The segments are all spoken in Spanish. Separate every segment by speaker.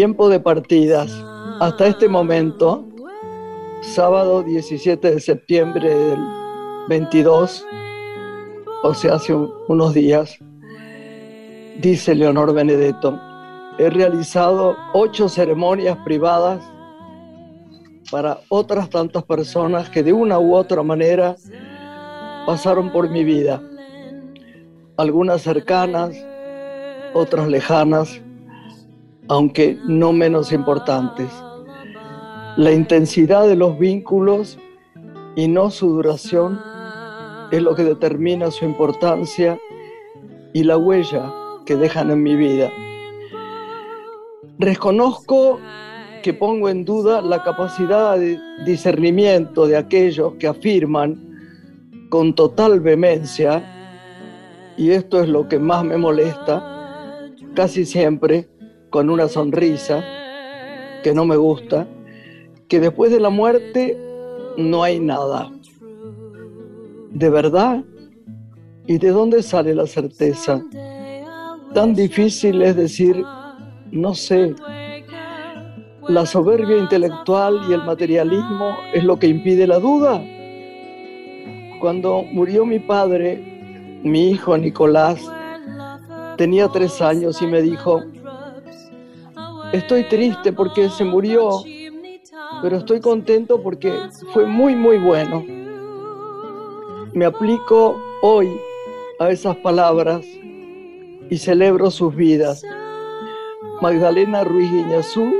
Speaker 1: Tiempo de partidas. Hasta este momento, sábado 17 de septiembre del 22, o sea, hace unos días, dice Leonor Benedetto, he realizado ocho ceremonias privadas para otras tantas personas que de una u otra manera pasaron por mi vida, algunas cercanas, otras lejanas, aunque no menos importantes. La intensidad de los vínculos y no su duración es lo que determina su importancia y la huella que dejan en mi vida. Reconozco que pongo en duda la capacidad de discernimiento de aquellos que afirman con total vehemencia, y esto es lo que más me molesta, casi siempre con una sonrisa que no me gusta, que después de la muerte no hay nada. ¿De verdad? ¿Y de dónde sale la certeza? Tan difícil es decir, no sé. La soberbia intelectual y el materialismo es lo que impide la duda. Cuando murió mi padre, mi hijo Nicolás tenía tres años y me dijo, estoy triste porque se murió, pero estoy contento porque fue muy, muy bueno. Me aplico hoy a esas palabras y celebro sus vidas. Magdalena Ruiz Guiñazú,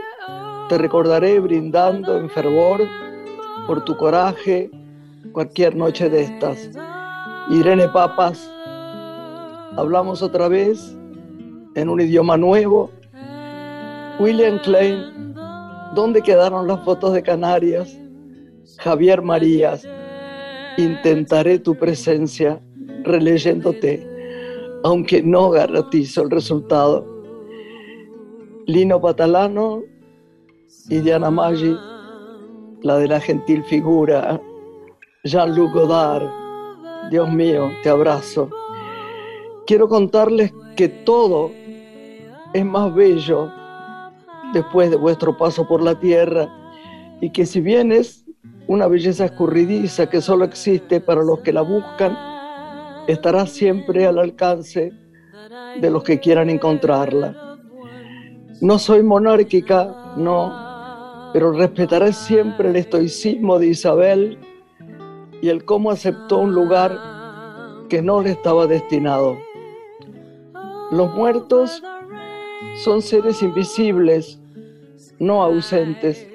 Speaker 1: te recordaré brindando en fervor por tu coraje cualquier noche de estas. Irene Papas, hablamos otra vez en un idioma nuevo. William Klein, ¿dónde quedaron las fotos de Canarias? Javier Marías, intentaré tu presencia releyéndote aunque no garantizo el resultado. Lino Patalano y Diana Maggi, la de la gentil figura, Jean-Luc Godard, Dios mío, te abrazo. Quiero contarles que todo es más bello después de vuestro paso por la tierra y que si bien es una belleza escurridiza que solo existe para los que la buscan, estará siempre al alcance de los que quieran encontrarla. No soy monárquica, no, pero respetaré siempre el estoicismo de Isabel y el cómo aceptó un lugar que no le estaba destinado. Los muertos son seres invisibles, no ausentes.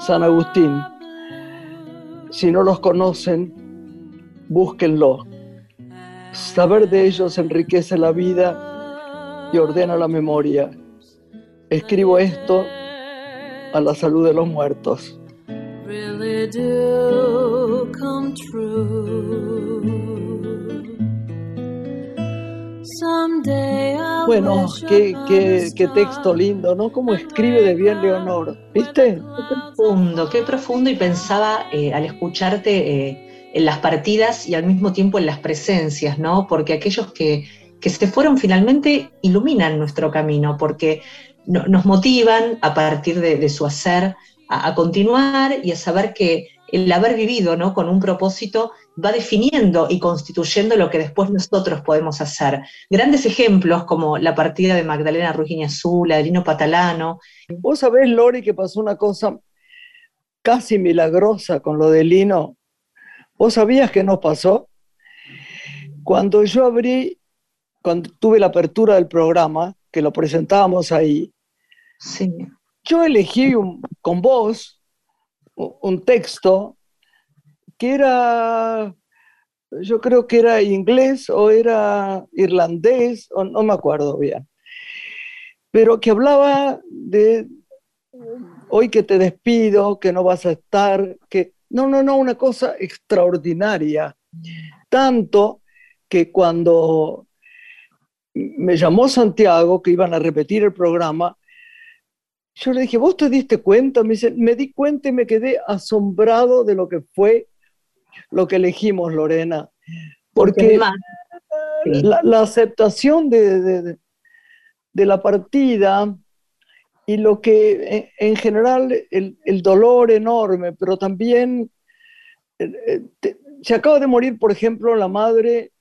Speaker 1: San Agustín, si no los conocen, búsquenlo. Saber de ellos enriquece la vida y ordena la memoria. Escribo esto a la salud de los muertos. Bueno, qué, texto lindo, ¿no? Cómo escribe de bien Leonor, ¿viste?
Speaker 2: Qué profundo, qué profundo y pensaba eh, al escucharte eh, en las partidas y al mismo tiempo en las presencias, ¿no? Porque aquellos que, se fueron finalmente iluminan nuestro camino, porque nos motivan a partir de, su hacer a, continuar y a saber que el haber vivido ¿no? con un propósito va definiendo y constituyendo lo que después nosotros podemos hacer. Grandes ejemplos como la partida de Magdalena Ruggini Azul, Adrino Patalano.
Speaker 1: Vos sabés, Lori, que pasó una cosa casi milagrosa con lo de Lino. ¿Vos sabías qué nos pasó? Cuando yo abrí, cuando tuve la apertura del programa, que lo presentábamos ahí,
Speaker 2: sí.
Speaker 1: yo elegí con vos un texto que era, yo creo que era inglés o era irlandés, o no me acuerdo bien, pero que hablaba de hoy que te despido, que no vas a estar, que no, no, no, una cosa extraordinaria. Tanto que cuando me llamó Santiago, que iban a repetir el programa, yo le dije, ¿vos te diste cuenta? Me me di cuenta y me quedé asombrado de lo que fue lo que elegimos, Lorena. Porque la, aceptación de, de, la partida y lo que en, general el, el, dolor enorme, pero también eh, se acaba de morir, por ejemplo, la madre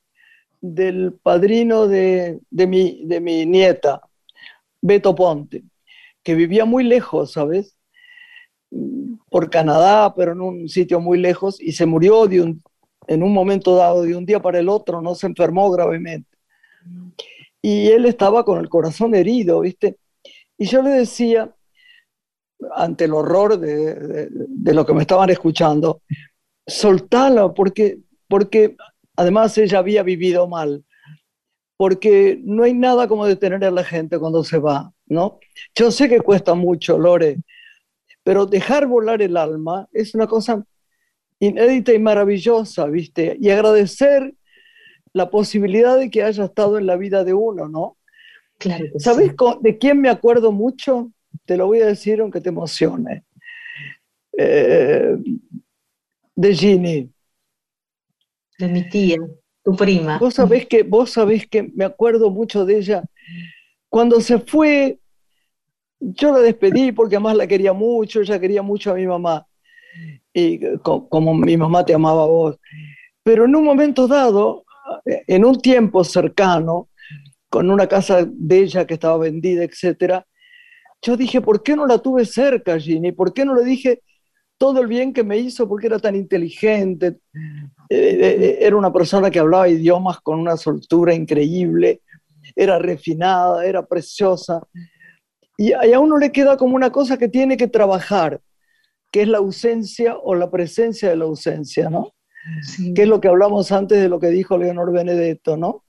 Speaker 1: del padrino de, de, mi, de mi nieta, Beto Ponte, que vivía muy lejos, ¿sabes? Por Canadá, pero en un sitio muy lejos, y se murió de un, en un momento dado, de un día para el otro, no se enfermó gravemente. Y él estaba con el corazón herido, ¿viste? Y yo le decía, ante el horror de, de, lo que me estaban escuchando, soltala, porque, porque además ella había vivido mal, porque no hay nada como detener a la gente cuando se va, ¿no? Yo sé que cuesta mucho, Lore, pero dejar volar el alma es una cosa inédita y maravillosa, ¿viste? Y agradecer la posibilidad de que haya estado en la vida de uno, ¿no?
Speaker 2: Claro
Speaker 1: ¿Sabes de quién me acuerdo mucho? Te lo voy a decir aunque te emocione. Eh, de Ginny.
Speaker 2: De mi tía, tu prima.
Speaker 1: Vos sabés que, vos sabés que me acuerdo mucho de ella. Cuando se fue, yo la despedí porque además la quería mucho, ella quería mucho a mi mamá. Y como mi mamá te amaba a vos. Pero en un momento dado, en un tiempo cercano, con una casa de ella que estaba vendida, etcétera, yo dije, ¿por qué no la tuve cerca, Ginny? ¿Por qué no le dije todo el bien que me hizo porque era tan inteligente? Eh, eh, era una persona que hablaba idiomas con una soltura increíble, era refinada, era preciosa. Y, a uno le queda como una cosa que tiene que trabajar, que es la ausencia o la presencia de la ausencia, ¿no? Que es lo que hablamos antes de lo que dijo Leonor Benedetto, ¿no?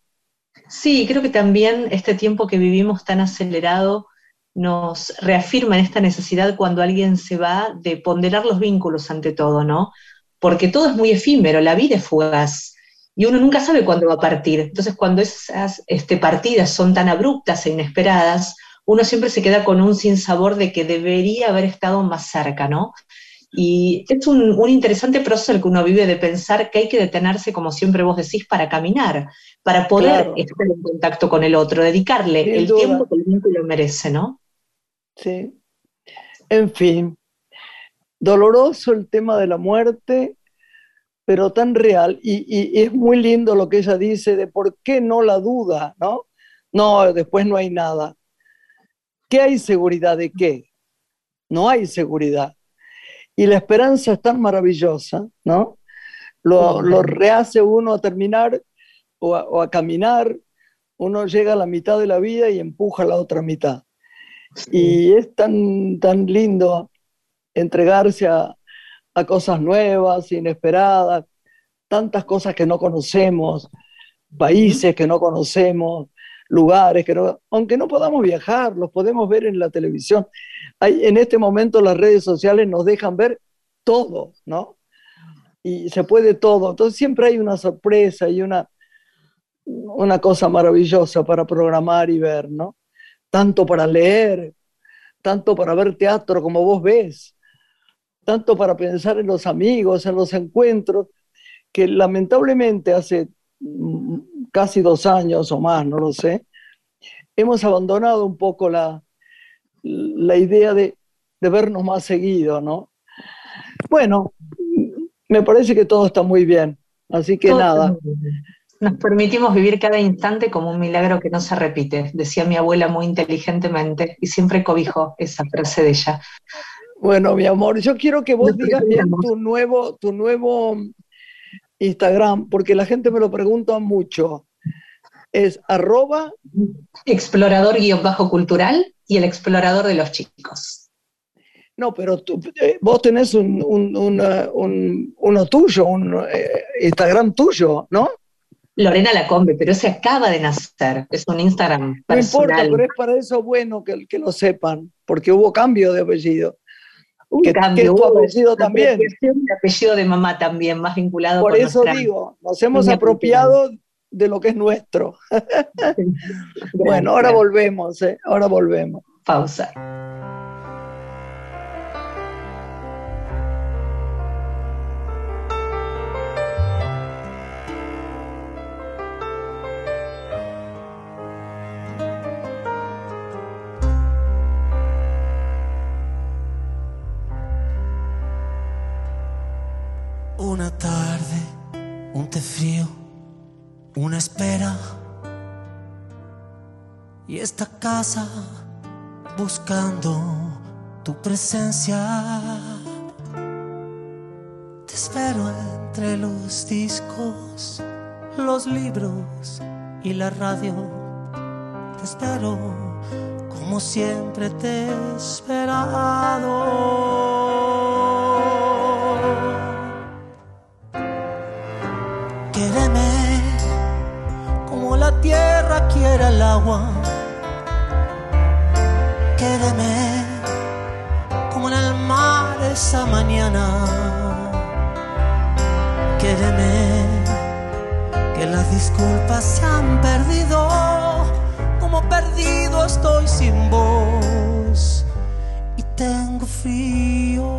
Speaker 2: Sí, creo que también este tiempo que vivimos tan acelerado nos reafirma en esta necesidad cuando alguien se va de ponderar los vínculos ante todo, ¿no? Porque todo es muy efímero, la vida es fugaz y uno nunca sabe cuándo va a partir. Entonces, cuando esas este, partidas son tan abruptas e inesperadas, uno siempre se queda con un sinsabor de que debería haber estado más cerca, ¿no? Y es un, interesante proceso el que uno vive de pensar que hay que detenerse, como siempre vos decís, para caminar, para poder estar en contacto con el otro, dedicarle el tiempo que el vínculo merece, ¿no?
Speaker 1: Sí. En fin, doloroso el tema de la muerte, pero tan real. Y, y, es muy lindo lo que ella dice de por qué no la duda, ¿no? No, después no hay nada. ¿Qué hay seguridad de qué? No hay seguridad y la esperanza es tan maravillosa, ¿no? Lo, lo rehace uno a terminar o a, caminar, uno llega a la mitad de la vida y empuja la otra mitad. Y es tan, tan lindo entregarse a, a cosas nuevas, inesperadas, tantas cosas que no conocemos, países que no conocemos, lugares que no, aunque no podamos viajar, los podemos ver en la televisión. Hay, en este momento las redes sociales nos dejan ver todo, ¿no? Y se puede todo. Entonces siempre hay una sorpresa y una, una cosa maravillosa para programar y ver, ¿no? Tanto para leer, tanto para ver teatro como vos ves, tanto para pensar en los amigos, en los encuentros, que lamentablemente hace casi dos años o más, no lo sé, hemos abandonado un poco la, la idea de, vernos más seguido, ¿no? Bueno, me parece que todo está muy bien, así que nada.
Speaker 2: Nos permitimos vivir cada instante como un milagro que no se repite, decía mi abuela muy inteligentemente y siempre cobijo esa frase de ella.
Speaker 1: Bueno, mi amor, yo quiero que vos digas bien tu nuevo, tu nuevo Instagram, porque la gente me lo pregunta mucho. Es arroba
Speaker 2: explorador-cultural y el explorador de los chicos.
Speaker 1: No, pero tú, eh, vos tenés un, uno tuyo, un eh, Instagram tuyo, ¿no?
Speaker 2: Lorena Lacombe, pero ese acaba de nacer, es un Instagram personal.
Speaker 1: No importa, pero es para eso bueno que, que lo sepan, porque hubo cambio de apellido.
Speaker 2: Un que, cambio, tu apellido también. de apellido de mamá también, más vinculado
Speaker 1: Por eso digo, nos hemos apropiado de lo que es nuestro. bueno, ahora volvemos, ¿eh? ahora volvemos.
Speaker 2: Pausa. Una tarde, un té frío, una espera.
Speaker 3: Y esta casa buscando tu presencia. Te espero entre los discos, los libros y la radio. Te espero como siempre te he esperado. Quéreme como la tierra quiere el agua Quédeme como en el mar esa mañana. Quédeme que las disculpas se han perdido, como perdido estoy sin voz y tengo frío.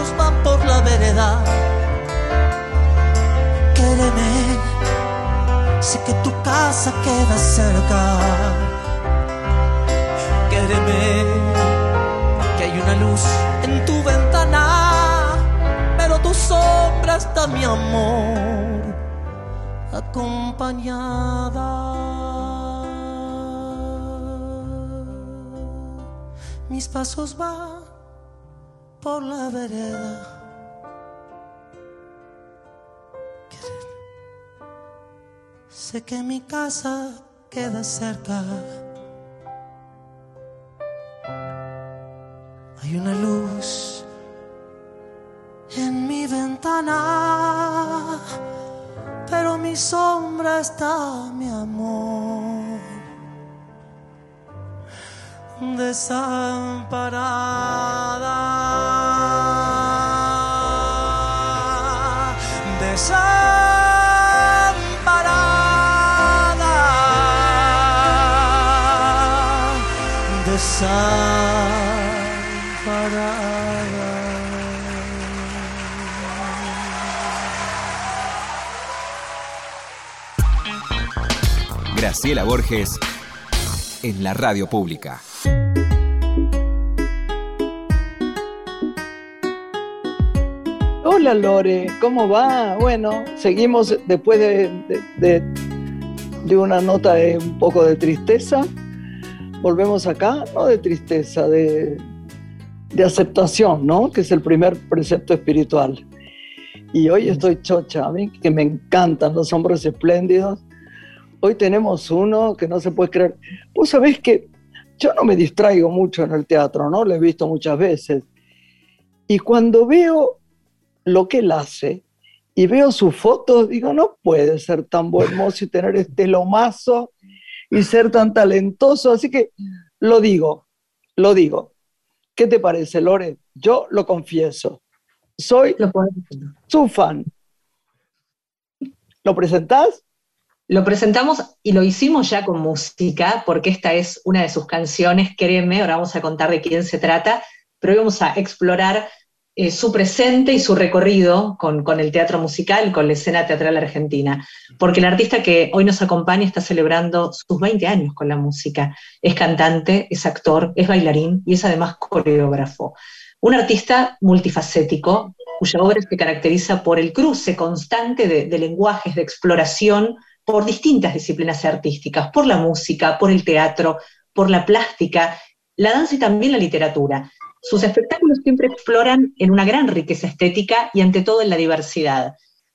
Speaker 3: Pasos van por la vereda sé que tu casa queda cerca. Quéreme, que hay una luz en tu ventana, pero tu sombra está mi amor, acompañada. Mis pasos van por la vereda Sé que mi casa queda cerca. Hay una luz en mi ventana, pero mi sombra está, mi amor, desamparada. desamparada.
Speaker 4: Graciela Borges en la radio pública.
Speaker 1: Hola Lore, ¿cómo va? Bueno, seguimos después de, de una nota de un poco de tristeza volvemos acá, no de tristeza, de, aceptación, ¿no? Que es el primer precepto espiritual. Y hoy estoy chocha, a mí que me encantan los hombres espléndidos. Hoy tenemos uno que no se puede creer. Vos sabés que yo no me distraigo mucho en el teatro, ¿no? Lo he visto muchas veces. Y cuando veo lo que él hace y veo sus fotos, digo, no puede ser tan buen mozo y tener este lomazo y ser tan talentoso. Así que lo digo, lo digo. ¿Qué te parece, Lore? Yo lo confieso. Soy su fan. ¿Lo presentás?
Speaker 2: Lo presentamos y lo hicimos ya con música, porque esta es una de sus canciones, créeme, ahora vamos a contar de quién se trata, pero vamos a explorar eh, su presente y su recorrido con, el teatro musical, con la escena teatral argentina. Porque el artista que hoy nos acompaña está celebrando sus 20 años con la música. Es cantante, es actor, es bailarín y es además coreógrafo. Un artista multifacético, cuya obra se caracteriza por el cruce constante de lenguajes, de exploración por distintas disciplinas artísticas, por la música, por el teatro, por la plástica, la danza y también la literatura. Sus espectáculos siempre exploran en una gran riqueza estética y ante todo en la diversidad.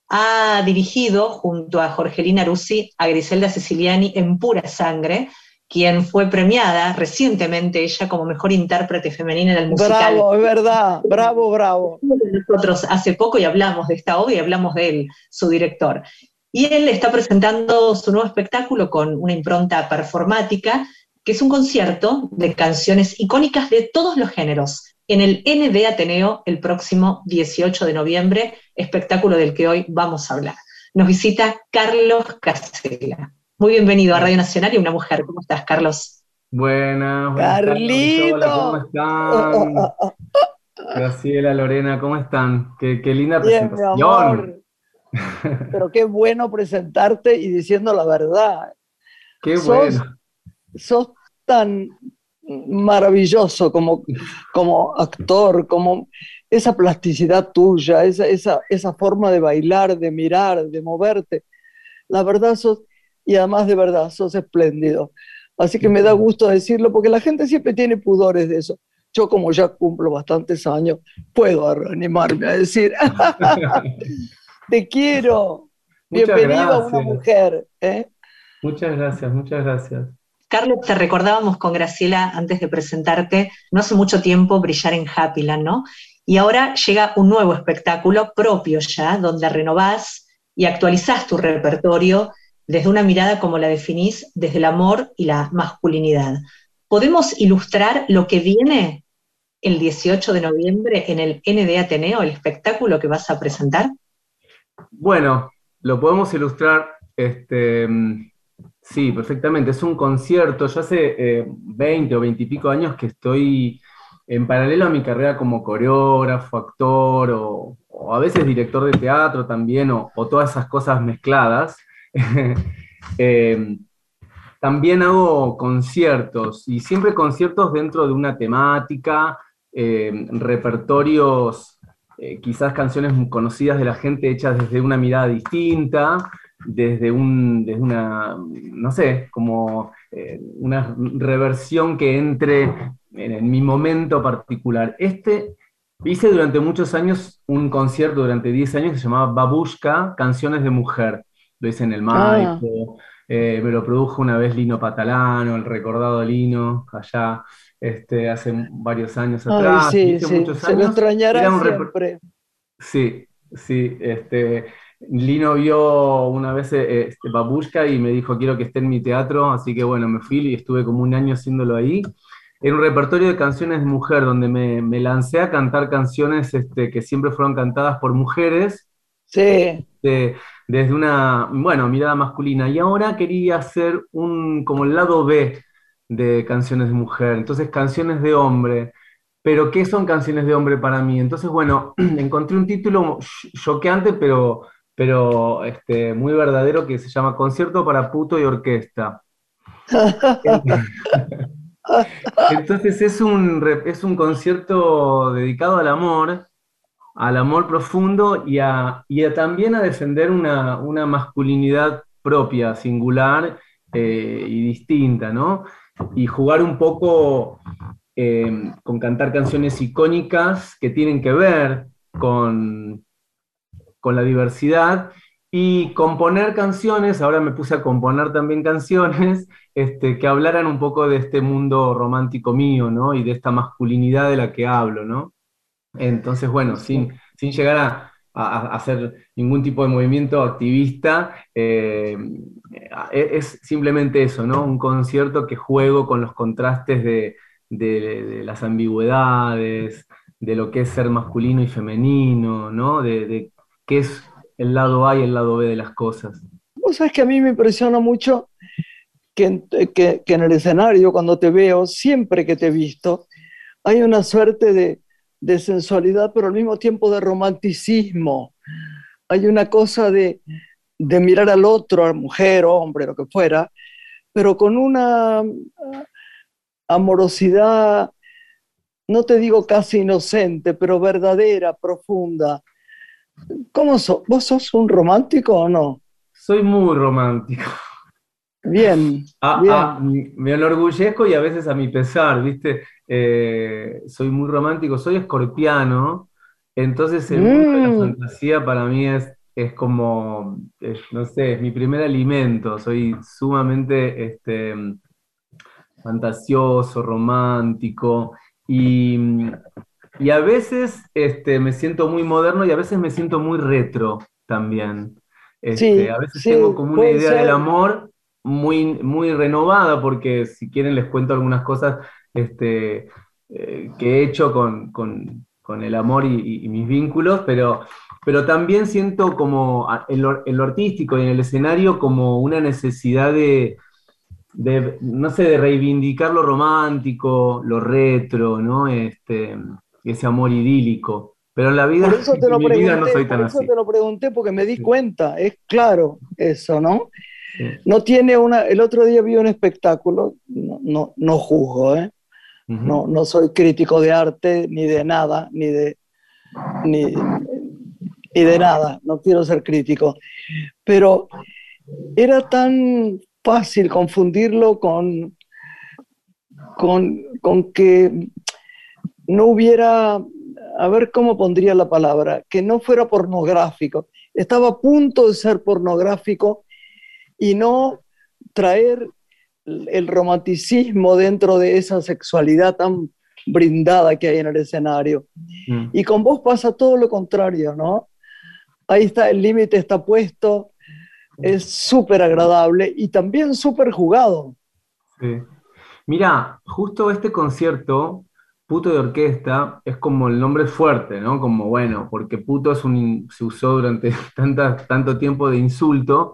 Speaker 2: Ha dirigido junto a Jorgelina Rusi a Griselda Siciliani en Pura Sangre, quien fue premiada recientemente ella como mejor intérprete femenina en el musical.
Speaker 1: Bravo, es verdad, bravo, bravo.
Speaker 2: Nosotros hace poco y hablamos de esta obra y hablamos de él, su director. Y él está presentando su nuevo espectáculo con una impronta performática que es un concierto de canciones icónicas de todos los géneros, en el NB Ateneo el próximo 18 de noviembre, espectáculo del que hoy vamos a hablar. Nos visita Carlos Casella. Muy bienvenido a Radio Nacional y una mujer. ¿Cómo estás, Carlos?
Speaker 5: Buenas, buenas
Speaker 1: Carlito.
Speaker 5: ¿cómo están? Graciela, Lorena, ¿cómo están? Qué, qué linda
Speaker 1: Bien, mi
Speaker 5: presentación.
Speaker 1: amor. Pero qué bueno presentarte y diciendo la verdad.
Speaker 5: Qué
Speaker 1: sos-
Speaker 5: bueno.
Speaker 1: Sos tan maravilloso como, como actor, como esa plasticidad tuya, esa, esa, esa forma de bailar, de mirar, de moverte. La verdad sos, y además de verdad, sos espléndido. Así que me da gusto decirlo porque la gente siempre tiene pudores de eso. Yo como ya cumplo bastantes años, puedo animarme a decir, te quiero, bienvenido a una mujer. ¿eh?
Speaker 5: Muchas gracias, muchas gracias.
Speaker 2: Carlos, te recordábamos con Graciela antes de presentarte, no hace mucho tiempo brillar en Happyland, ¿no? Y ahora llega un nuevo espectáculo propio ya, donde renovás y actualizás tu repertorio desde una mirada como la definís, desde el amor y la masculinidad. ¿Podemos ilustrar lo que viene el 18 de noviembre en el ND Ateneo, el espectáculo que vas a presentar?
Speaker 5: Bueno, lo podemos ilustrar, este, sí, perfectamente. Es un concierto. Yo hace eh, 20 o 20 y pico años que estoy en paralelo a mi carrera como coreógrafo, actor o, a veces director de teatro también, o, todas esas cosas mezcladas. Eh, también hago conciertos y siempre conciertos dentro de una temática, eh, repertorios eh, quizás canciones conocidas de la gente hechas desde una mirada distinta, desde, un, desde una, no sé, como eh, una reversión que entre en, mi momento particular. Este, hice durante muchos años un concierto, durante 10 años, que se llamaba Babushka, Canciones de Mujer. Lo hice en el
Speaker 1: Ah.
Speaker 5: Maipo, eh, me lo produjo una vez Lino Patalano, el recordado Lino, allá este, hace varios años
Speaker 1: Ay,
Speaker 5: atrás.
Speaker 1: sí,
Speaker 5: hice
Speaker 1: sí,
Speaker 5: muchos
Speaker 1: se lo extrañará siempre.
Speaker 5: Sí, sí, este, Lino vio una vez eh, este, Babushka y me dijo, quiero que esté en mi teatro, así que bueno, me fui y estuve como un año haciéndolo ahí. Era un repertorio de canciones de mujer, donde me, me lancé a cantar canciones este, que siempre fueron cantadas por mujeres,
Speaker 1: Sí,
Speaker 5: de- desde una, bueno, mirada masculina. Y ahora quería hacer un, como el lado B de canciones de mujer, entonces canciones de hombre. Pero, ¿qué son canciones de hombre para mí? Entonces, bueno, encontré un título choqueante, pero, pero este, muy verdadero, que se llama Concierto para Puto y Orquesta. Entonces es un, es un concierto dedicado al amor, al amor profundo y, a, y a también a defender una, una masculinidad propia, singular eh, y distinta, ¿no? Y jugar un poco eh, con cantar canciones icónicas que tienen que ver con, con la diversidad y componer canciones, ahora me puse a componer también canciones este, que hablaran un poco de este mundo romántico mío, ¿no? Y de esta masculinidad de la que hablo, ¿no? Entonces, bueno, sin, sin llegar a, a- a hacer ningún tipo de movimiento activista, eh, es, simplemente eso, ¿no? Un concierto que juego con los contrastes de, de- de las ambigüedades, de lo que es ser masculino y femenino, ¿no? De, de qué es el lado A y el lado B de las cosas.
Speaker 1: Vos sabés que a mí me impresiona mucho que que en el escenario, cuando te veo, siempre que te he visto, hay una suerte de, de sensualidad, pero al mismo tiempo de romanticismo. Hay una cosa de, de mirar al otro, a mujer, hombre, lo que fuera, pero con una ah, amorosidad, no te digo casi inocente, pero verdadera, profunda. ¿Cómo sos? ¿Vos sos un romántico o no?
Speaker 5: Soy muy romántico.
Speaker 1: Bien,
Speaker 5: Ah,
Speaker 1: bien.
Speaker 5: ah, me enorgullezco y a veces a mi pesar, ¿viste? Eh, soy muy romántico, soy escorpiano, entonces el mundo de la
Speaker 1: Mm.
Speaker 5: fantasía para mí es, es como, es, no sé, es mi primer alimento, soy sumamente este, fantasioso, romántico y, y a veces este, me siento muy moderno y a veces me siento muy retro también. Este,
Speaker 1: Sí,
Speaker 5: a veces
Speaker 1: sí,
Speaker 5: tengo como una idea del amor muy, muy renovada, porque si quieren les cuento algunas cosas. Este, eh, que he hecho con, el amor y, mis vínculos, pero, pero también siento como en lo, artístico y en el escenario como una necesidad de, no sé, de reivindicar lo romántico, lo retro, ¿no? Este, ese amor idílico. Pero en la vida,
Speaker 1: por eso te lo pregunté, no soy tan por eso te lo pregunté porque me di cuenta, es claro eso, ¿no? No tiene una. El otro día vi un espectáculo, no, no, juzgo, ¿eh? no, no soy crítico de arte ni de nada, ni de. Ni, de nada, no quiero ser crítico. Pero era tan fácil confundirlo con, con, con que no hubiera, a ver cómo pondría la palabra, que no fuera pornográfico. Estaba a punto de ser pornográfico y no traer el romanticismo dentro de esa sexualidad tan brindada que hay en el escenario. Mm. Y con vos pasa todo lo contrario, ¿no? Ahí está, el límite está puesto, es súper agradable y también súper jugado.
Speaker 5: Sí. Mira, justo este concierto, Puto de Orquesta, es como el nombre fuerte, ¿no? Como bueno, porque puto es un, se usó durante tanta, tanto tiempo de insulto,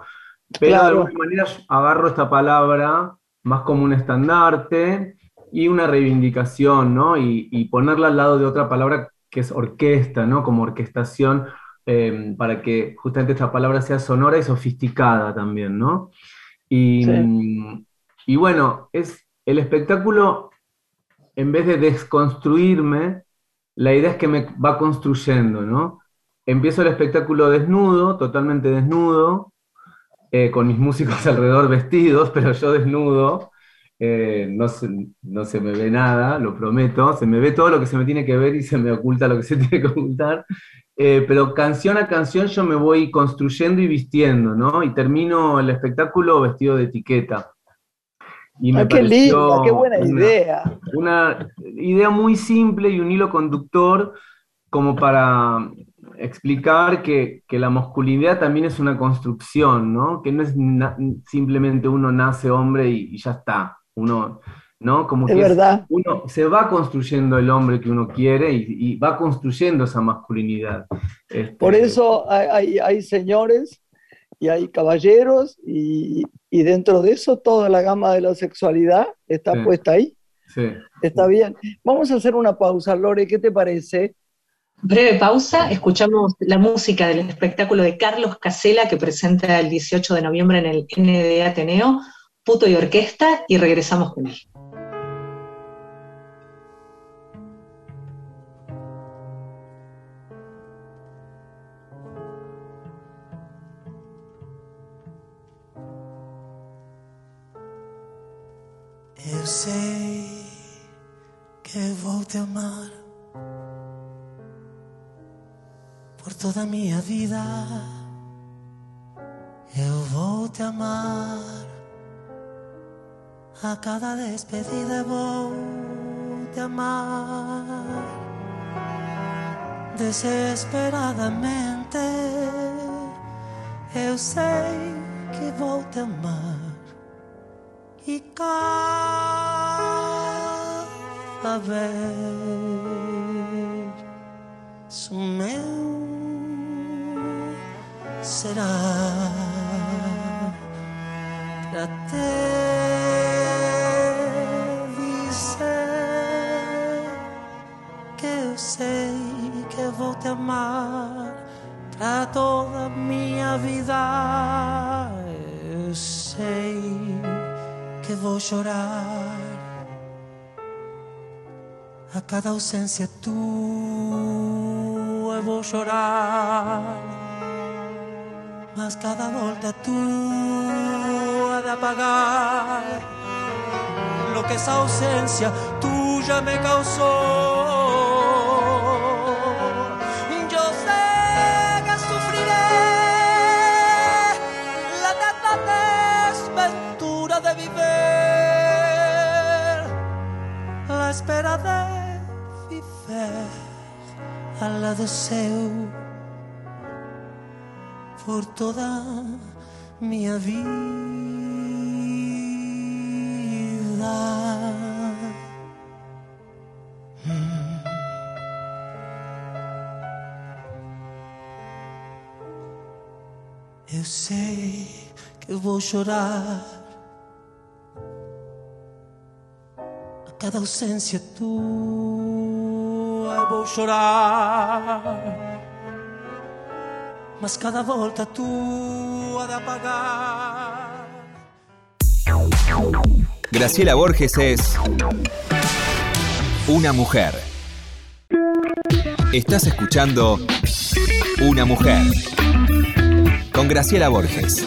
Speaker 5: pero de alguna manera agarro esta palabra más como un estandarte y una reivindicación, ¿no? Y, ponerla al lado de otra palabra que es orquesta, ¿no? Como orquestación, em, para que justamente esta palabra sea sonora y sofisticada también, ¿no? Y, y bueno, es el espectáculo, en vez de desconstruirme, la idea es que me va construyendo, ¿no? Empiezo el espectáculo desnudo, totalmente desnudo, eh, con mis músicos alrededor vestidos, pero yo desnudo. Eh, no, se, no se me ve nada, lo prometo. Se me ve todo lo que se me tiene que ver y se me oculta lo que se tiene que ocultar. Eh, pero canción a canción yo me voy construyendo y vistiendo, ¿no? Y termino el espectáculo vestido de etiqueta.
Speaker 1: Y me ah, qué linda, qué buena idea.
Speaker 5: Una idea muy simple y un hilo conductor como para explicar que, la masculinidad también es una construcción, ¿no? Que no es simplemente uno nace hombre y, ya está. Uno, ¿no? Como que
Speaker 1: verdad.
Speaker 5: uno se va construyendo el hombre que uno quiere y, va construyendo esa masculinidad.
Speaker 1: Este, Por eso hay, señores y hay caballeros y, dentro de eso toda la gama de la sexualidad está puesta ahí.
Speaker 5: Sí.
Speaker 1: Está bien. Vamos a hacer una pausa, Lore, ¿qué te parece?
Speaker 2: Breve pausa, escuchamos la música del espectáculo de Carlos Casela que presenta el 18 de noviembre en el ND Ateneo, Puto y Orquesta, y regresamos con él.
Speaker 3: Eu sei que vou te amar por toda a minha vida. Eu vou te amar a cada despedida. Vou te amar desesperadamente. Eu sei que vou te amar e cada vez o meu será para te dizer que eu sei que vou te amar para toda a minha vida. Eu sei que vou chorar a cada ausência tua. Eu vou chorar mas cada volta ha de apagar lo que esa ausencia tuya me causó. espera de viver al lado seu por toda minha vida. Mm. Eu sei que vou chorar. Cada ausência tua. Vou chorar, mas cada volta tua de apagar.
Speaker 4: Graciela Borges es una mujer. Estás escuchando Una mujer con Graciela Borges.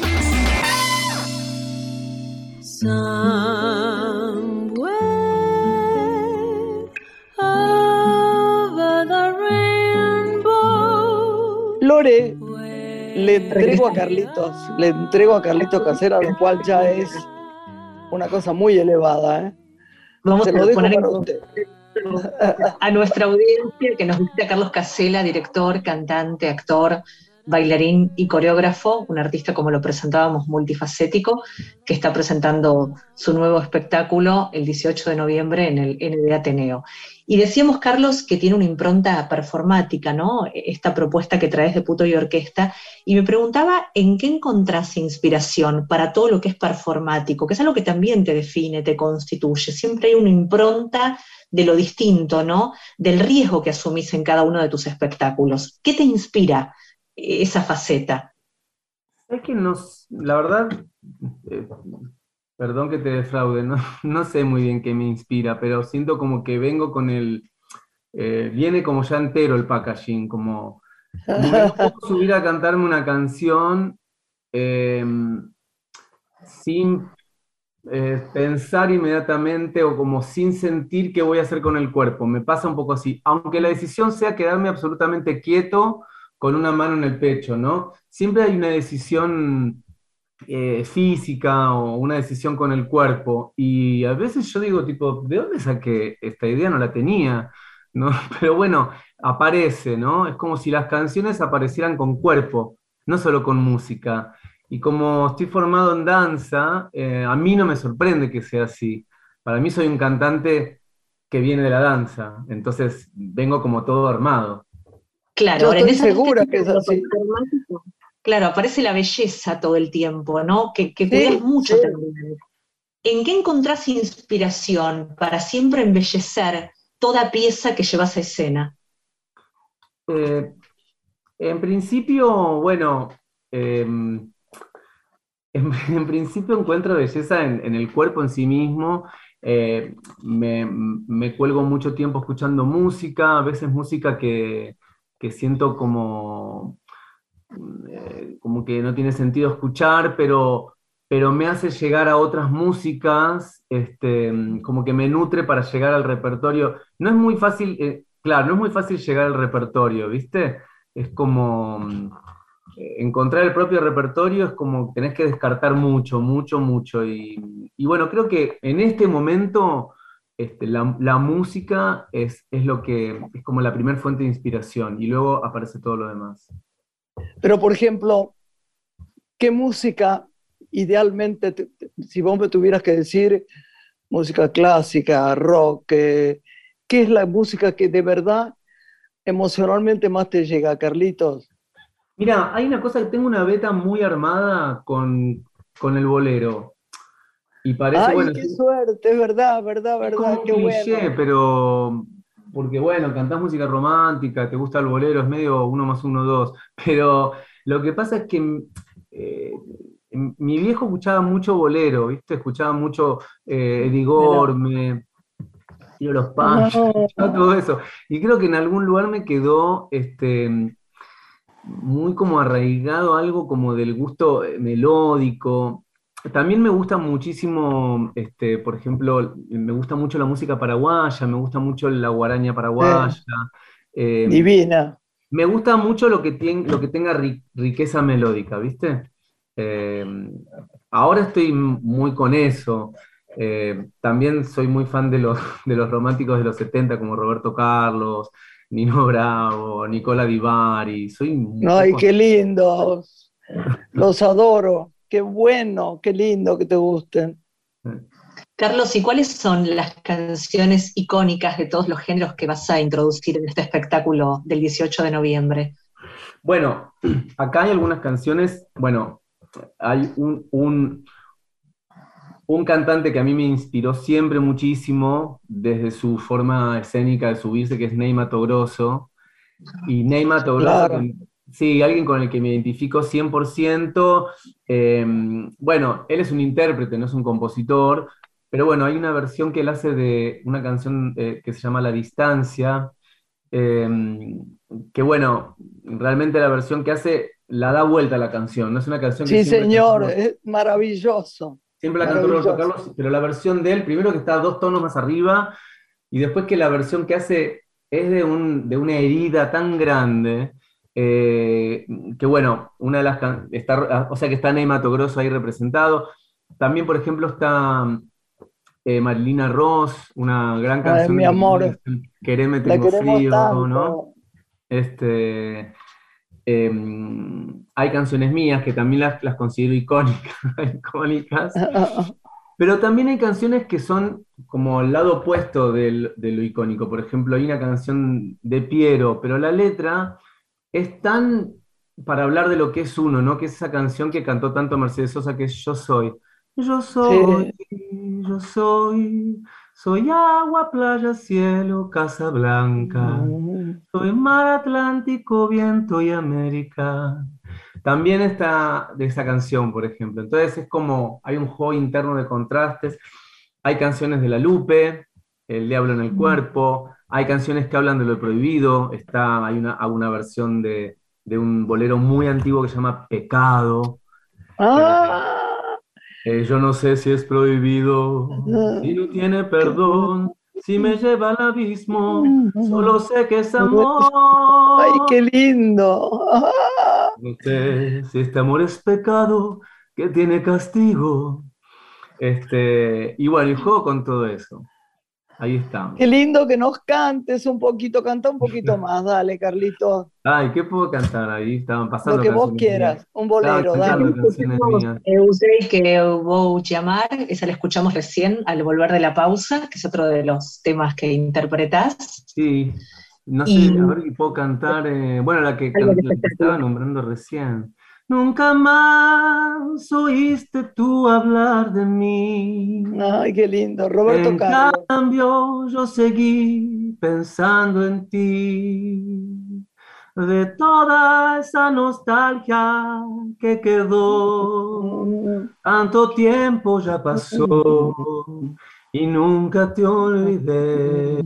Speaker 1: Le entrego a Carlitos, le entrego a Carlitos Casera, lo cual ya es una cosa muy elevada. ¿eh?
Speaker 2: Vamos
Speaker 1: Se
Speaker 2: a
Speaker 1: dejo
Speaker 2: poner en
Speaker 1: para usted.
Speaker 2: a nuestra audiencia que nos visita Carlos Casela, director, cantante, actor, bailarín y coreógrafo, un artista como lo presentábamos multifacético, que está presentando su nuevo espectáculo el 18 de noviembre en el ND Ateneo. Y decíamos, Carlos, que tiene una impronta performática, ¿no? Esta propuesta que traes de Puto y Orquesta. Y me preguntaba en qué encontrás inspiración para todo lo que es performático, que es algo que también te define, te constituye. Siempre hay una impronta de lo distinto, ¿no? Del riesgo que asumís en cada uno de tus espectáculos. ¿Qué te inspira esa faceta?
Speaker 5: Es que no, la verdad, eh, perdón que te defraude, no, no sé muy bien qué me inspira, pero siento como que vengo con el, eh, viene como ya entero el packaging, como, puedo subir a cantarme una canción eh, sin eh, pensar inmediatamente o como sin sentir qué voy a hacer con el cuerpo. Me pasa un poco así, aunque la decisión sea quedarme absolutamente quieto con una mano en el pecho, ¿no? Siempre hay una decisión eh, física o una decisión con el cuerpo y a veces yo digo, tipo, ¿de dónde saqué esta idea? No la tenía, ¿no? Pero bueno, aparece, ¿no? Es como si las canciones aparecieran con cuerpo, no solo con música. Y como estoy formado en danza, eh, a mí no me sorprende que sea así. Para mí soy un cantante que viene de la danza, entonces vengo como todo armado.
Speaker 2: Claro,
Speaker 1: Yo
Speaker 2: ahora, en
Speaker 1: estoy
Speaker 2: esa
Speaker 1: segura que es así.
Speaker 2: Claro, aparece la belleza todo el tiempo, ¿no? Que, que
Speaker 1: Sí,
Speaker 2: cuidas mucho
Speaker 1: sí.
Speaker 2: también. ¿En qué encontrás inspiración para siempre embellecer toda pieza que llevas a escena?
Speaker 5: Eh, en principio, bueno, eh, en, en principio encuentro belleza en, en el cuerpo en sí mismo. Eh, me, me cuelgo mucho tiempo escuchando música, a veces música que, que siento como, eh, como que no tiene sentido escuchar, pero, pero me hace llegar a otras músicas, este, como que me nutre para llegar al repertorio. No es muy fácil, eh, claro, no es muy fácil llegar al repertorio, ¿viste? Es como mm, encontrar el propio repertorio, es como tenés que descartar mucho, mucho, mucho. Y bueno, creo que en este momento este, la, la música es, es lo que es como la primera fuente de inspiración y luego aparece todo lo demás.
Speaker 1: Pero, por ejemplo, ¿qué música idealmente, te- te- si vos me tuvieras que decir música clásica, rock, eh, ¿qué es la música que de verdad emocionalmente más te llega, Carlitos?
Speaker 5: Mira, hay una cosa que tengo una beta muy armada con, con el bolero. Y parece,
Speaker 1: Ay,
Speaker 5: bueno,
Speaker 1: qué
Speaker 5: es-
Speaker 1: suerte, es verdad, verdad, verdad,
Speaker 5: como
Speaker 1: qué
Speaker 5: cliché,
Speaker 1: bueno.
Speaker 5: pero porque bueno, cantás música romántica, te gusta el bolero, es medio uno más uno, dos. Pero lo que pasa es que eh, mi viejo escuchaba mucho bolero, ¿viste? Escuchaba mucho eh, Tiro los Panchos,
Speaker 1: No.
Speaker 5: todo eso. Y creo que en algún lugar me quedó este, muy como arraigado algo como del gusto eh, melódico. También me gusta muchísimo, este, por ejemplo, me gusta mucho la música paraguaya, me gusta mucho la guaraña paraguaya. eh,
Speaker 1: Divina.
Speaker 5: me gusta mucho lo que, lo que tenga ri- riqueza melódica, ¿viste? Eh, ahora estoy muy con eso. Eh, también soy muy fan de los, de los románticos de los 70, como Roberto Carlos, Nino Bravo, Nicola Di Bari. Soy
Speaker 1: Ay, qué lindos. Los adoro. Qué bueno, qué lindo que te gusten.
Speaker 2: Carlos, ¿y cuáles son las canciones icónicas de todos los géneros que vas a introducir en este espectáculo del 18 de noviembre?
Speaker 5: Bueno, acá hay algunas canciones, bueno, hay un, un, un cantante que a mí me inspiró siempre muchísimo desde su forma escénica de subirse, que es Ney Mato Grosso. Y Ney Mato Grosso, sí, alguien con el que me identifico 100%. Em, bueno, él es un intérprete, no es un compositor, pero bueno, hay una versión que él hace de una canción eh, que se llama La Distancia, em, que bueno, realmente la versión que hace la da vuelta a la canción, no es una canción
Speaker 1: que... Sí, señor, es maravilloso.
Speaker 5: Siempre la cantó Roberto Carlos, pero la versión de él, primero que está dos tonos más arriba, y después que la versión que hace es de, un, de una herida tan grande, eh, que bueno, una de las está, o sea que está Neymato Grosso ahí representado. También, por ejemplo, está eh, Marilina Ross, una gran canción.
Speaker 1: mi amor.
Speaker 5: Quereme tengo frío, ¿no? Este, Em, hay canciones mías que también las, considero icónicas, icónicas, pero también hay canciones que son como el lado opuesto de lo icónico. Por ejemplo, hay una canción de Piero, pero la letra es tan para hablar de lo que es uno, ¿no? Que es esa canción que cantó tanto Mercedes Sosa, que es Yo Soy. Yo soy, yo soy, soy agua, playa, cielo, casa blanca. Mm. Soy mar Atlántico, viento y América. También está de esa canción, por ejemplo. Entonces es como, hay un juego interno de contrastes. Hay canciones de La Lupe, El Diablo en el. Cuerpo. Hay canciones que hablan de lo prohibido. Está, hay una, una versión de, un bolero muy antiguo que se llama Pecado.
Speaker 1: Ah.
Speaker 5: Eh, yo no sé si es prohibido, si no tiene perdón, si me lleva al abismo, solo sé que es amor.
Speaker 1: ¡Ay, qué lindo!
Speaker 5: No sé si este amor es pecado, que tiene castigo. Este, y bueno, y juego con todo eso. Ahí estamos.
Speaker 1: Qué lindo que nos cantes un poquito, canta un poquito más, dale, Carlito.
Speaker 5: Ay, ¿qué puedo cantar ahí? Estaban pasando.
Speaker 1: Lo que vos quieras, un bolero, dale.
Speaker 2: Eusei que vou llamar, esa la escuchamos recién al volver de la pausa, que es otro de los temas que interpretás.
Speaker 5: Sí, no sé, a ver si puedo cantar, eh, bueno, la que, la que estaba nombrando recién. Nunca más oíste tú hablar de mí.
Speaker 1: Ay, qué lindo, Roberto
Speaker 5: en cambio, yo seguí pensando en ti. De toda esa nostalgia que quedó, tanto tiempo ya pasó y nunca te olvidé.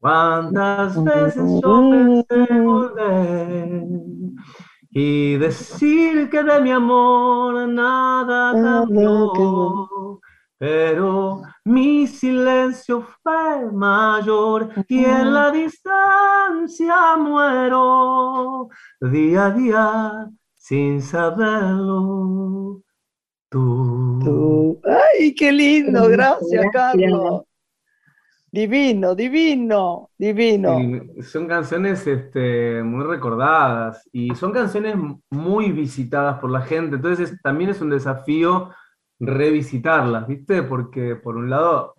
Speaker 5: ¿Cuántas veces yo pensé volver? Y decir que de mi amor nada cambió. Pero mi silencio fue mayor y en la distancia muero día a día sin saberlo. Tú.
Speaker 1: ¡Ay, qué lindo! Gracias, Carlos. Divino, divino, divino.
Speaker 5: son canciones este, muy recordadas y son canciones muy visitadas por la gente, entonces también es un desafío revisitarlas, ¿viste? Porque por un lado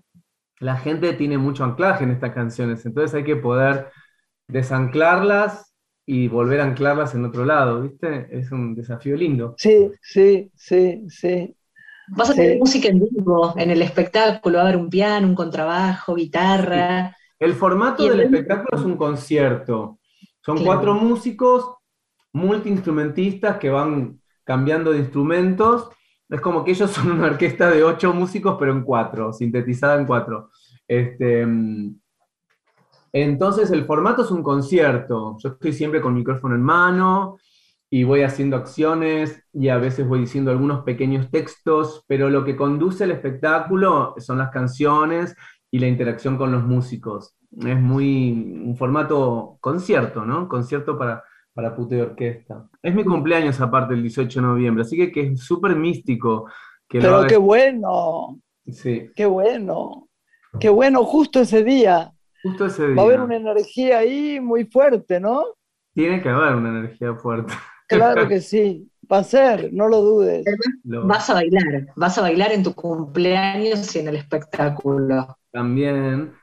Speaker 5: la gente tiene mucho anclaje en estas canciones, entonces hay que poder desanclarlas y volver a anclarlas en otro lado, ¿viste? Es un desafío lindo.
Speaker 1: Sí, sí, sí, sí.
Speaker 2: Vas a tener música en vivo en el espectáculo, va a haber un piano, un contrabajo, guitarra.
Speaker 5: El formato del espectáculo es un concierto. Son cuatro músicos multiinstrumentistas que van cambiando de instrumentos. Es como que ellos son una orquesta de ocho músicos, pero en cuatro, sintetizada en cuatro. Este, entonces el formato es un concierto. Yo estoy siempre con micrófono en mano, y voy haciendo acciones y a veces voy diciendo algunos pequeños textos, pero lo que conduce el espectáculo son las canciones y la interacción con los músicos. Es muy un formato concierto, ¿no? Concierto para, para puta y orquesta. Es mi cumpleaños aparte el 18 de noviembre, así que, que es súper místico. Que
Speaker 1: pero qué bueno.
Speaker 5: Sí.
Speaker 1: Qué bueno. Qué bueno, justo ese día.
Speaker 5: Justo ese día.
Speaker 1: Va a haber una energía ahí muy fuerte, ¿no?
Speaker 5: Tiene que haber una energía fuerte.
Speaker 1: Claro que sí, va a ser, no lo dudes.
Speaker 2: Vas a bailar, vas a bailar en tu cumpleaños y en el espectáculo.
Speaker 5: También.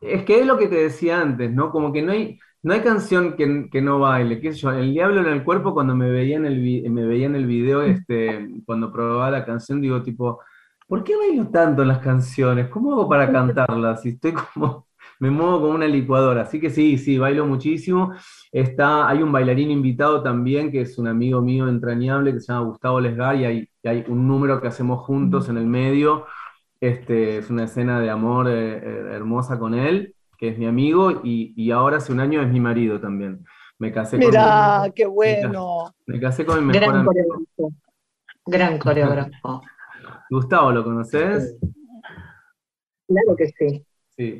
Speaker 5: Es que es lo que te decía antes, ¿no? Como que no hay, no hay canción que, no baile, qué sé yo, El Diablo en el Cuerpo cuando me veía en el, me veía en el video, este, cuando probaba la canción, digo tipo, ¿por qué bailo tanto en las canciones? ¿Cómo hago para cantarlas? Si estoy como, me muevo como una licuadora, así que sí, sí, bailo muchísimo. Está, hay un bailarín invitado también, que es un amigo mío entrañable, que se llama Gustavo Lesgar, y hay, hay un número que hacemos juntos en el medio, este, es una escena de amor eh, eh, hermosa con él, que es mi amigo, y, ahora hace un año es mi marido también. Me casé
Speaker 1: Mirá, con qué bueno.
Speaker 5: Me, casé con mi mejor Gran
Speaker 2: Coreógrafo. Gran coreógrafo.
Speaker 5: Gustavo, ¿lo conoces?
Speaker 2: Claro que sí.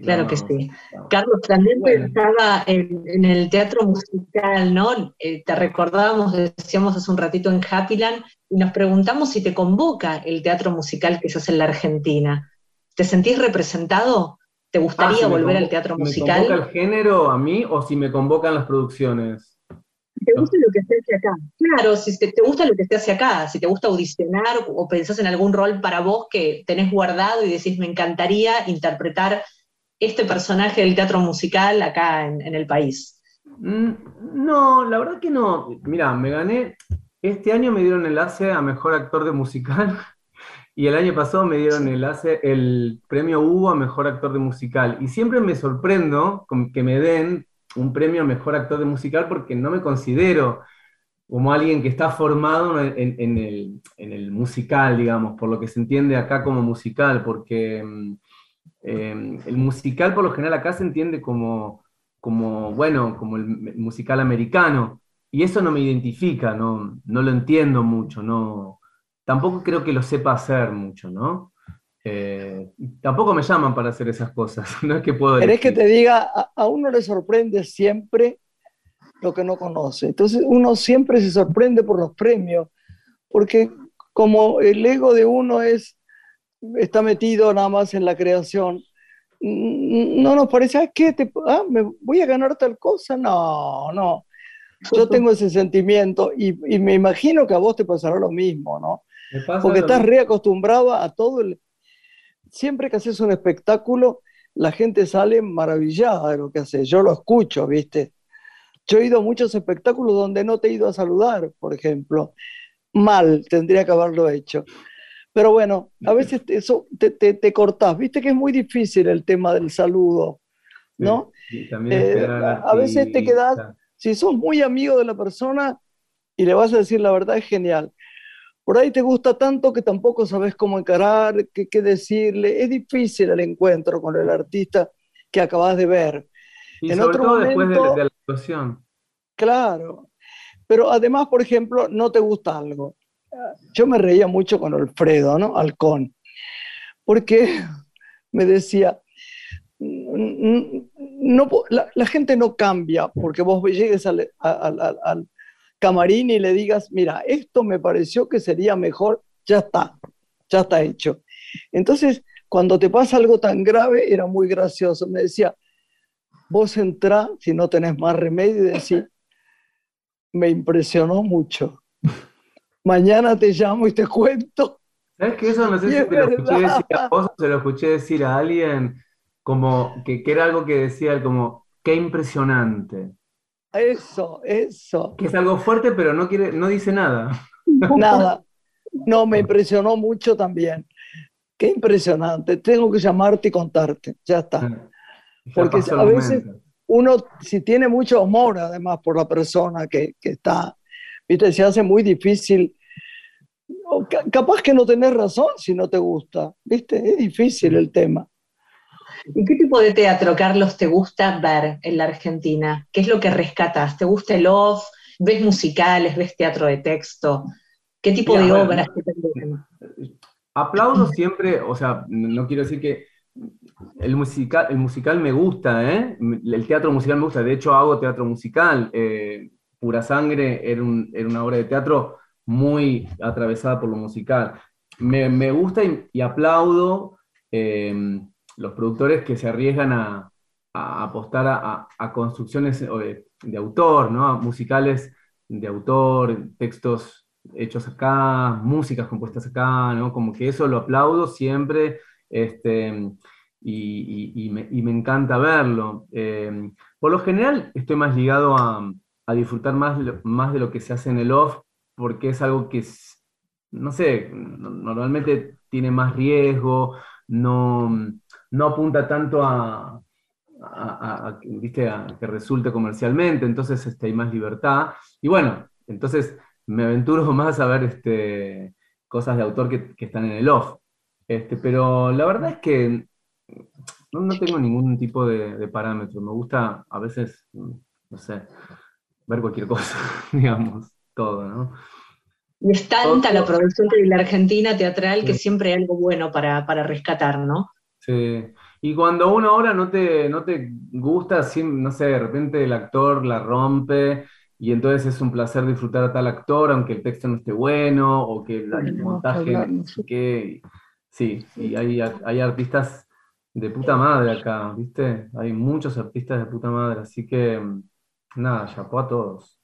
Speaker 2: Claro que sí. Carlos, también pensaba en, el teatro musical, ¿no? Eh, te recordábamos, decíamos hace un ratito en Happyland, y nos preguntamos si te convoca el teatro musical que se hace en la Argentina. ¿Te sentís representado? ¿Te gustaría ah, volver al teatro musical?
Speaker 5: ¿Me convoca el género a mí o si me convocan las producciones?
Speaker 2: ¿Te gusta lo que se hace acá? Claro, si te, gusta lo que se hace acá, si te gusta audicionar o pensás en algún rol para vos que tenés guardado y decís, me encantaría interpretar este personaje del teatro musical acá en, el país.
Speaker 5: Mm, no, la verdad que no. Mira, me gané, este año me dieron el ACE a Mejor Actor de Musical y el año pasado me dieron el, el premio Hugo a Mejor Actor de Musical. Y siempre me sorprendo con que me den un premio a Mejor Actor de Musical porque no me considero como alguien que está formado en, el, musical, digamos, por lo que se entiende acá como musical, porque em, el musical por lo general acá se entiende como, como bueno, como el musical americano, y eso no me identifica, no, no lo entiendo mucho, no, tampoco creo que lo sepa hacer mucho, ¿no? Eh, tampoco me llaman para hacer esas cosas, no es que puedo...
Speaker 1: ¿Querés que te diga, a, uno le sorprende siempre lo que no conoce. Entonces uno siempre se sorprende por los premios, porque como el ego de uno es, está metido nada más en la creación, no nos parece, ah, ¿qué? Te, ah, ¿Me voy a ganar tal cosa? No, no. Yo tengo ese sentimiento y, y, me imagino que a vos te pasará lo mismo, ¿no? Porque estás reacostumbrado a todo el... Siempre que haces un espectáculo, la gente sale maravillada de lo que haces. Yo lo escucho, ¿viste? Yo he ido a muchos espectáculos donde no te he ido a saludar, por ejemplo. Mal, tendría que haberlo hecho. Pero bueno, a veces eso te, te, te cortás. Viste que es muy difícil el tema del saludo, ¿no? Eh, a veces te quedas, si sos muy amigo de la persona y le vas a decir la verdad, es genial por ahí te gusta tanto que tampoco sabes cómo encarar, qué, decirle. Es difícil el encuentro con el artista que acabas de ver.
Speaker 5: Y en sobre otro todo después de, la actuación.
Speaker 1: Claro. Pero además, por ejemplo, no te gusta algo. Yo me reía mucho con Alfredo, ¿no? Halcón. Porque me decía, no, la, gente no cambia porque vos llegues al, al, camarín y le digas, mira, esto me pareció que sería mejor, ya está, ya está hecho. Entonces, cuando te pasa algo tan grave, era muy gracioso. Me decía, vos entrá, si no tenés más remedio, y decís, me impresionó mucho. Mañana te llamo y te cuento.
Speaker 5: ¿Sabes que eso no sé si te lo escuché decir a vos o se lo escuché decir a alguien como que, que era algo que decía como, qué impresionante.
Speaker 1: Eso, eso.
Speaker 5: Que es algo fuerte, pero no, quiere, no dice nada.
Speaker 1: Nada. No, me impresionó mucho también. Qué impresionante. Tengo que llamarte y contarte. Ya está. Porque a veces uno, si tiene mucho amor, además, por la persona que, que está, viste, se hace muy difícil. Capaz que no tenés razón si no te gusta, viste, es difícil el tema.
Speaker 2: ¿Y qué tipo de teatro, Carlos, te gusta ver en la Argentina? ¿Qué es lo que rescatas? ¿Te gusta el off? ¿Ves musicales? ¿Ves teatro de texto? ¿Qué tipo de obras te
Speaker 5: Aplaudo siempre, o sea, no quiero decir que el musical, el musical me gusta, ¿eh? El teatro musical me gusta, de hecho hago teatro musical. Eh, Pura Sangre era, una obra de teatro muy atravesada por lo musical. Me, gusta y, aplaudo eh, los productores que se arriesgan a, apostar a, construcciones de, autor, ¿no? musicales de autor, textos hechos acá, músicas compuestas acá, ¿no? como que eso lo aplaudo siempre este, y, me, encanta verlo. Eh, por lo general estoy más ligado a, disfrutar más, más de lo que se hace en el off, porque es algo que, no sé, normalmente tiene más riesgo, no, no apunta tanto a, ¿viste? que resulte comercialmente, entonces este, hay más libertad. Y bueno, entonces me aventuro más a ver este, cosas de autor que, están en el off. Este, pero la verdad es que no, tengo ningún tipo de, parámetro. Me gusta a veces, no sé, ver cualquier cosa, digamos, todo, ¿no?
Speaker 2: Y es tanta la producción de la Argentina teatral que siempre hay algo bueno para, para rescatar, ¿no?
Speaker 5: Sí. Y cuando una obra no te, no te gusta, no sé, de repente el actor la rompe y entonces es un placer disfrutar a tal actor, aunque el texto no esté bueno o que el montaje, que, sí, y hay, hay artistas de puta madre acá, ¿viste? Hay muchos artistas de puta madre, así que nada, chapó a todos.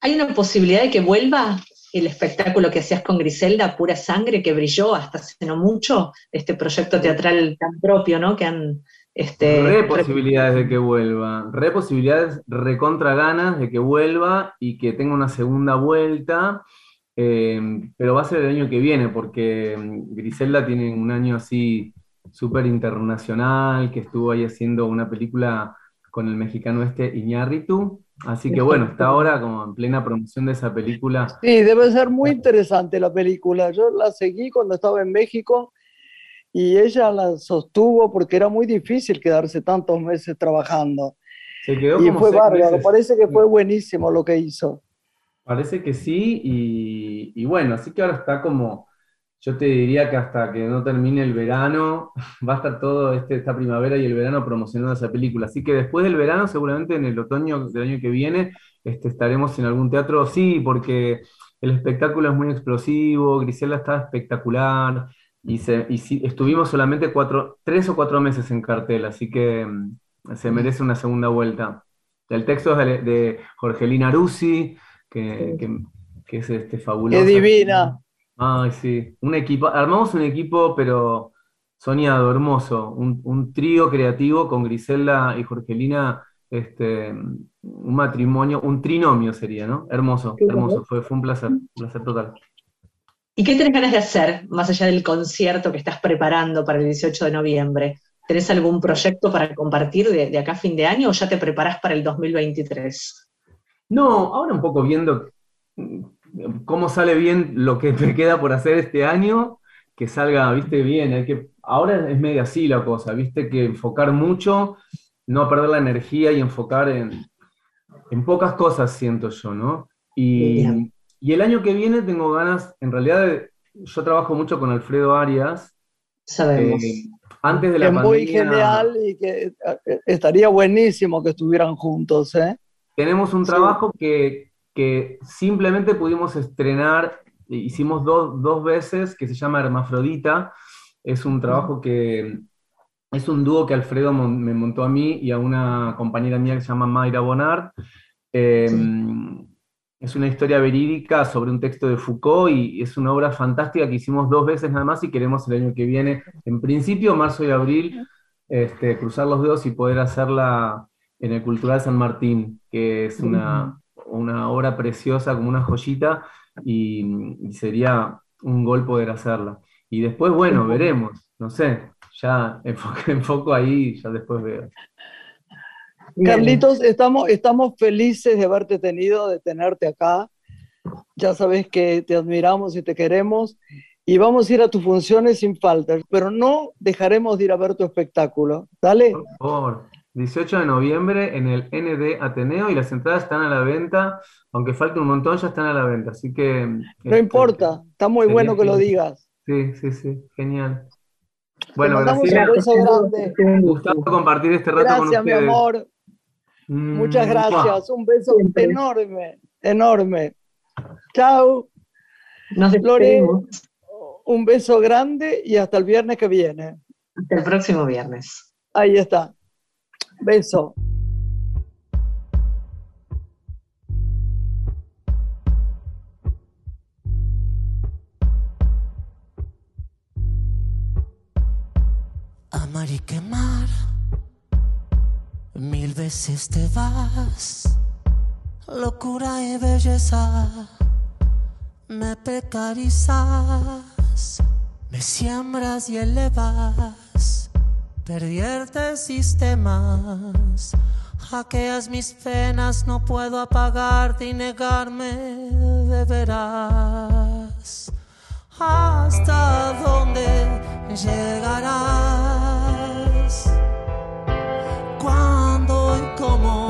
Speaker 2: ¿Hay una posibilidad de que vuelva el espectáculo que hacías con Griselda, Pura Sangre, que brilló hasta hace no mucho, este proyecto teatral tan propio, ¿no? Que han... Este,
Speaker 5: re posibilidades de que vuelva, re posibilidades, recontra ganas de que vuelva y que tenga una segunda vuelta, eh, pero va a ser el año que viene, porque mm, Griselda tiene un año así súper internacional, que estuvo ahí haciendo una película con el mexicano este Iñárritu, Así que bueno, está ahora como en plena promoción de esa película.
Speaker 1: Sí, debe ser muy interesante la película. Yo la seguí cuando estaba en México y ella la sostuvo porque era muy difícil quedarse tantos meses trabajando. Se quedó y fue bárbaro, parece que fue buenísimo lo que hizo.
Speaker 5: Parece que sí, y, y bueno, así que ahora está como yo te diría que hasta que no termine el verano, va a estar todo este, esta primavera y el verano promocionando esa película. Así que después del verano, seguramente en el otoño del año que viene, este, estaremos en algún teatro, sí, porque el espectáculo es muy explosivo, Grisela está espectacular, y, se, estuvimos solamente cuatro, tres o cuatro meses en cartel, así que mm, se merece una segunda vuelta. El texto es de, Jorgelina Rusi, que, que, es este, fabuloso.
Speaker 1: ¡Qué divina!
Speaker 5: Ay, sí. Un equipo, armamos un equipo, pero soñado, hermoso. Un, trío creativo con Griselda y Jorgelina, este, un matrimonio, un trinomio sería, ¿no? Hermoso, hermoso. Fue, fue un placer, un placer total.
Speaker 2: ¿Y qué tenés ganas de hacer, más allá del concierto que estás preparando para el 18 de noviembre? ¿Tenés algún proyecto para compartir de, de acá a fin de año o ya te preparás para el 2023?
Speaker 5: No, ahora un poco viendo cómo sale bien lo que te queda por hacer este año, que salga, viste, bien. Hay que, ahora es media así la cosa, viste, que enfocar mucho, no perder la energía y enfocar en, en pocas cosas, siento yo, ¿no? Y, el año que viene tengo ganas, en realidad yo trabajo mucho con Alfredo Arias.
Speaker 2: Sabemos. Eh,
Speaker 5: antes de la
Speaker 1: que es muy genial y que eh, estaría buenísimo que estuvieran juntos, ¿eh?
Speaker 5: Tenemos un trabajo que, que simplemente pudimos estrenar, hicimos dos veces, que se llama Hermafrodita. Es un trabajo que es un dúo que Alfredo me montó a mí y a una compañera mía que se llama Mayra Bonard. Em, es una historia verídica sobre un texto de Foucault y es una obra fantástica que hicimos dos veces nada más y queremos el año que viene, en principio, marzo y abril, este, cruzar los dedos y poder hacerla en el Cultural San Martín, que es una, una obra preciosa, como una joyita, y, sería un gol poder hacerla. Y después, bueno, veremos, no sé, ya enfoco, ahí, ya después veo.
Speaker 1: Carlitos, estamos, estamos felices de haberte tenido, de tenerte acá. Ya sabes que te admiramos y te queremos y vamos a ir a tus funciones sin falta, pero no dejaremos de ir a ver tu espectáculo. Dale.
Speaker 5: Por favor. 18 de noviembre en el ND Ateneo y las entradas están a la venta, aunque falte un montón, ya están a la venta. Así que.
Speaker 1: No este, importa, está muy bueno que lo digas.
Speaker 5: Sí, sí, sí, genial. Bueno, Graciela, un gusto compartir este rato con ustedes.
Speaker 1: Gracias, mi amor. Mm, Muchas gracias, un beso enorme, enorme. Chao.
Speaker 2: Nos despedimos.
Speaker 1: un beso grande y hasta el viernes que viene.
Speaker 2: Hasta el próximo viernes.
Speaker 1: Ahí está. Beso.
Speaker 3: Amar y quemar Mil veces te vas, locura y belleza, me precarizas, me siembras y elevas, perviertes sistemas, hackeas mis penas, no puedo apagarte y negarme de veras. ¿Hasta dónde llegarás? ¿Cuándo y cómo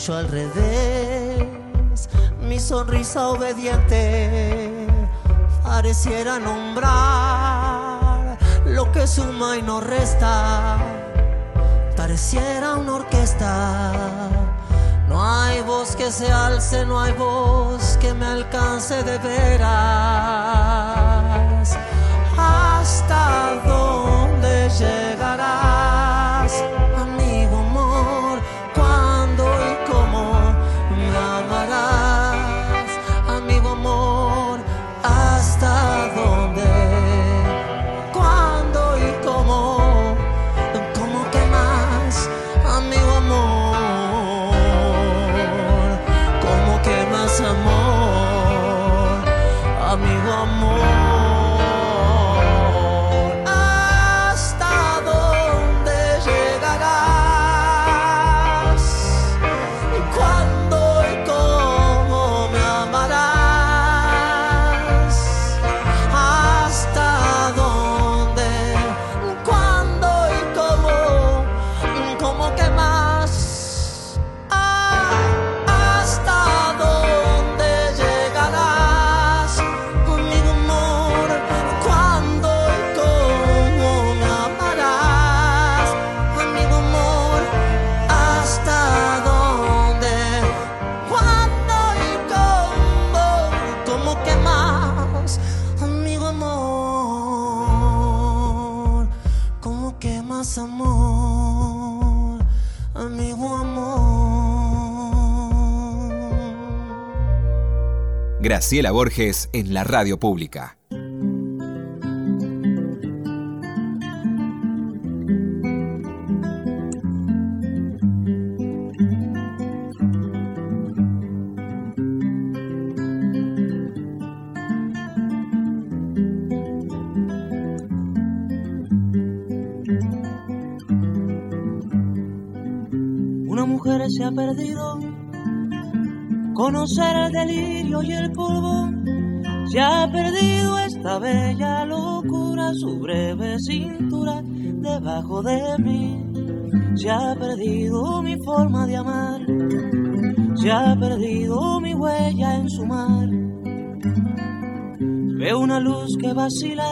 Speaker 3: construyo al revés. Mi sonrisa obediente pareciera nombrar lo que suma y no resta. Pareciera una orquesta. No hay voz que se alce, no hay voz que me alcance de veras. ¿Hasta dónde llegarás,
Speaker 4: Graciela Borges en la radio pública.
Speaker 3: Forma de amar. Se ha perdido mi huella en su mar. Veo una luz que vacila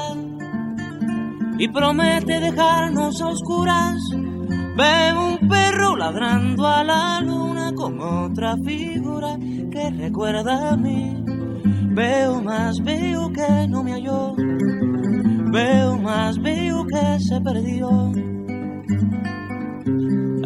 Speaker 3: y promete dejarnos a oscuras. Veo un perro ladrando a la luna con otra figura que recuerda a mí. Veo más, veo que no me halló. Veo más, veo que se perdió.